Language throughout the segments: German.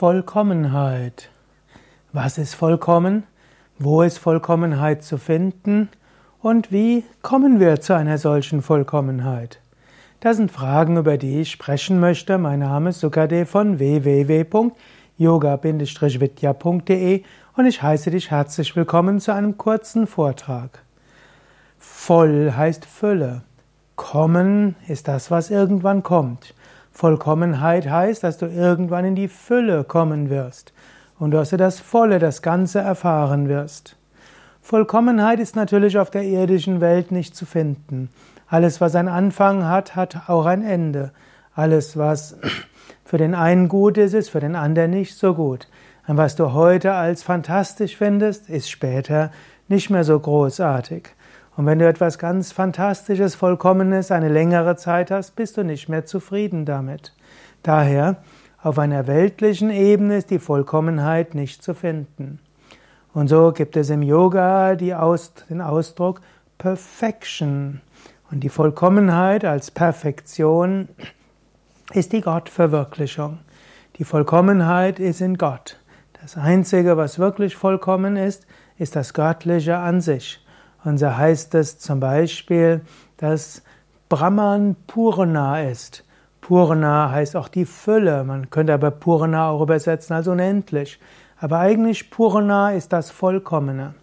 Vollkommenheit. Was ist vollkommen? Wo ist Vollkommenheit zu finden? Und wie kommen wir zu einer solchen Vollkommenheit? Das sind Fragen, über die ich sprechen möchte. Mein Name ist Sukadev von www.yoga-vidya.de und ich heiße dich herzlich willkommen zu einem kurzen Vortrag. Voll heißt Fülle. Kommen ist das, was irgendwann kommt. Vollkommenheit heißt, dass du irgendwann in die Fülle kommen wirst und dass du das Volle, das Ganze erfahren wirst. Vollkommenheit ist natürlich auf der irdischen Welt nicht zu finden. Alles, was einen Anfang hat, hat auch ein Ende. Alles, was für den einen gut ist, ist für den anderen nicht so gut. Was du heute als fantastisch findest, ist später nicht mehr so großartig. Und wenn du etwas ganz Fantastisches, Vollkommenes eine längere Zeit hast, bist du nicht mehr zufrieden damit. Daher, auf einer weltlichen Ebene ist die Vollkommenheit nicht zu finden. Und so gibt es im Yoga Aus, den Ausdruck Perfection. Und die Vollkommenheit als Perfektion ist die Gottverwirklichung. Die Vollkommenheit ist in Gott. Das Einzige, was wirklich vollkommen ist, ist das Göttliche an sich. Und so heißt es zum Beispiel, dass Brahman Purna ist. Purna heißt auch die Fülle. Man könnte aber Purna auch übersetzen als unendlich. Aber eigentlich Purna ist das Vollkommene.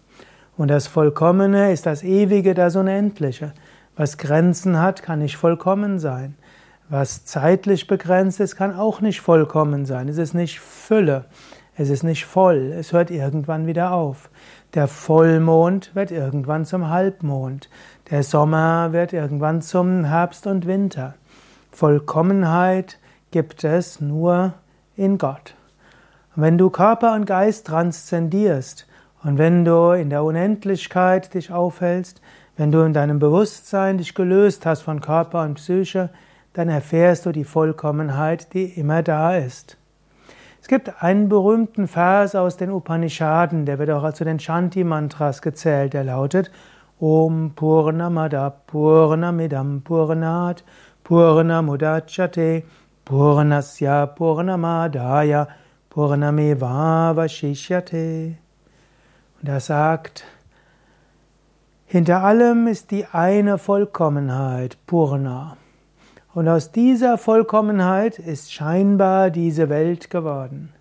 Und das Vollkommene ist das Ewige, das Unendliche. Was Grenzen hat, kann nicht vollkommen sein. Was zeitlich begrenzt ist, kann auch nicht vollkommen sein. Es ist nicht Fülle. Es ist nicht voll. Es hört irgendwann wieder auf. Der Vollmond wird irgendwann zum Halbmond. Der Sommer wird irgendwann zum Herbst und Winter. Vollkommenheit gibt es nur in Gott. Wenn du Körper und Geist transzendierst und wenn du in der Unendlichkeit dich aufhältst, wenn du in deinem Bewusstsein dich gelöst hast von Körper und Psyche, dann erfährst du die Vollkommenheit, die immer da ist. Es gibt einen berühmten Vers aus den Upanishaden, der wird auch zu den Shanti-Mantras gezählt, der lautet Om Purnamada Purnamidam Purnat Purnamudachate Purnasya Purnamadaya Purnameva Vashishyate. Und er sagt, hinter allem ist die eine Vollkommenheit, Purna. Und aus dieser Vollkommenheit ist scheinbar diese Welt geworden.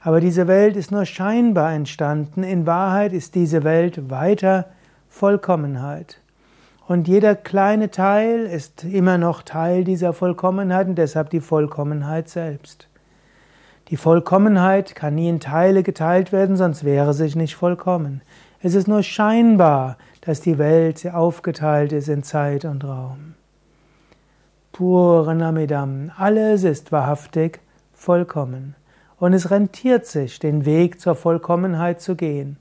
Aber diese Welt ist nur scheinbar entstanden. In Wahrheit ist diese Welt weiter Vollkommenheit. Und jeder kleine Teil ist immer noch Teil dieser Vollkommenheit und deshalb die Vollkommenheit selbst. Die Vollkommenheit kann nie in Teile geteilt werden, sonst wäre sie nicht vollkommen. Es ist nur scheinbar, dass die Welt aufgeteilt ist in Zeit und Raum. Puranamidam. Alles ist wahrhaftig vollkommen. Und es rentiert sich, den Weg zur Vollkommenheit zu gehen.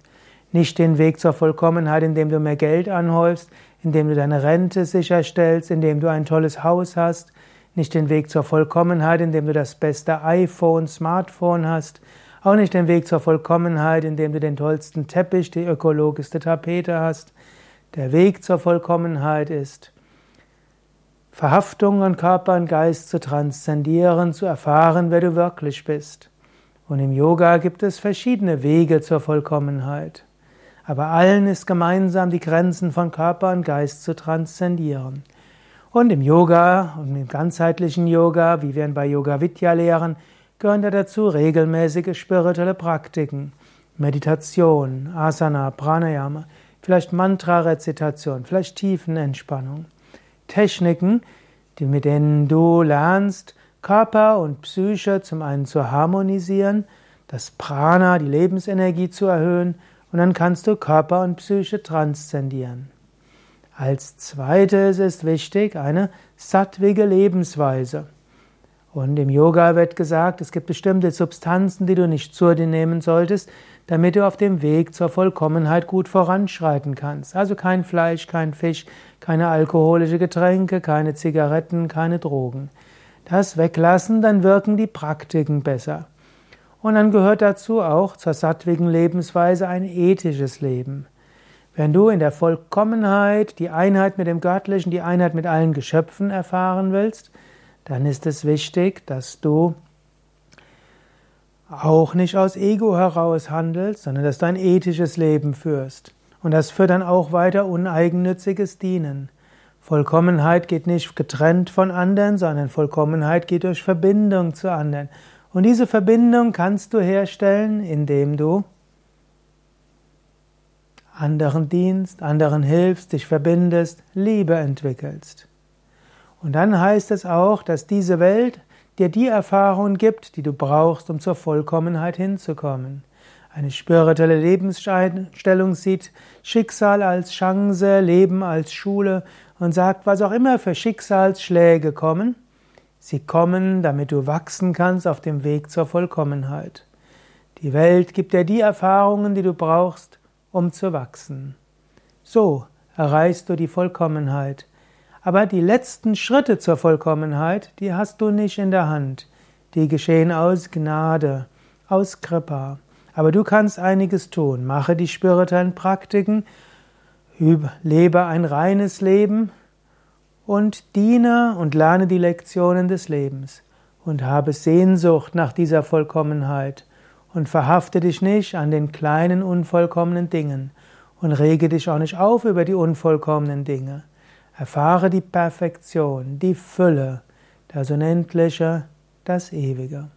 Nicht den Weg zur Vollkommenheit, indem du mehr Geld anhäufst, indem du deine Rente sicherstellst, indem du ein tolles Haus hast. Nicht den Weg zur Vollkommenheit, indem du das beste iPhone, Smartphone hast. Auch nicht den Weg zur Vollkommenheit, indem du den tollsten Teppich, die ökologischste Tapete hast. Der Weg zur Vollkommenheit ist, Verhaftung an Körper und Geist zu transzendieren, zu erfahren, wer du wirklich bist. Und im Yoga gibt es verschiedene Wege zur Vollkommenheit. Aber allen ist gemeinsam, die Grenzen von Körper und Geist zu transzendieren. Und im Yoga und im ganzheitlichen Yoga, wie wir ihn bei Yoga Vidya lehren, gehören da dazu regelmäßige spirituelle Praktiken, Meditation, Asana, Pranayama, vielleicht Mantra-Rezitation, vielleicht Tiefenentspannung. Techniken, die, mit denen du lernst, Körper und Psyche zum einen zu harmonisieren, das Prana, die Lebensenergie zu erhöhen und dann kannst du Körper und Psyche transzendieren. Als zweites ist wichtig eine sattwige Lebensweise. Und im Yoga wird gesagt, es gibt bestimmte Substanzen, die du nicht zu dir nehmen solltest, damit du auf dem Weg zur Vollkommenheit gut voranschreiten kannst. Also kein Fleisch, kein Fisch, keine alkoholische Getränke, keine Zigaretten, keine Drogen. Das weglassen, dann wirken die Praktiken besser. Und dann gehört dazu auch zur sattwigen Lebensweise ein ethisches Leben. Wenn du in der Vollkommenheit die Einheit mit dem Göttlichen, die Einheit mit allen Geschöpfen erfahren willst, dann ist es wichtig, dass du auch nicht aus Ego heraus handelst, sondern dass du ein ethisches Leben führst. Und das führt dann auch weiter uneigennütziges Dienen. Vollkommenheit geht nicht getrennt von anderen, sondern Vollkommenheit geht durch Verbindung zu anderen. Und diese Verbindung kannst du herstellen, indem du anderen dienst, anderen hilfst, dich verbindest, Liebe entwickelst. Und dann heißt es auch, dass diese Welt dir die Erfahrungen gibt, die du brauchst, um zur Vollkommenheit hinzukommen. Eine spirituelle Lebensstellung sieht Schicksal als Chance, Leben als Schule und sagt, was auch immer für Schicksalsschläge kommen, sie kommen, damit du wachsen kannst auf dem Weg zur Vollkommenheit. Die Welt gibt dir die Erfahrungen, die du brauchst, um zu wachsen. So erreichst du die Vollkommenheit. Aber die letzten Schritte zur Vollkommenheit, die hast du nicht in der Hand. Die geschehen aus Gnade, aus Kripa. Aber du kannst einiges tun. Mache die spirituellen Praktiken, lebe ein reines Leben und diene und lerne die Lektionen des Lebens und habe Sehnsucht nach dieser Vollkommenheit und verhafte dich nicht an den kleinen unvollkommenen Dingen und rege dich auch nicht auf über die unvollkommenen Dinge. Erfahre die Perfektion, die Fülle, das Unendliche, das Ewige.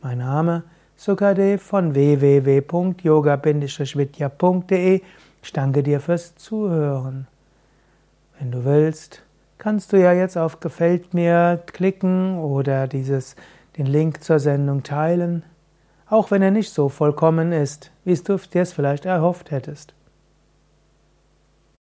Mein Name Sukadev von www.yoga-vidya.de. Ich danke dir fürs Zuhören. Wenn du willst, kannst du ja jetzt auf Gefällt mir klicken oder dieses, den Link zur Sendung teilen, auch wenn er nicht so vollkommen ist, wie du dir es vielleicht erhofft hättest.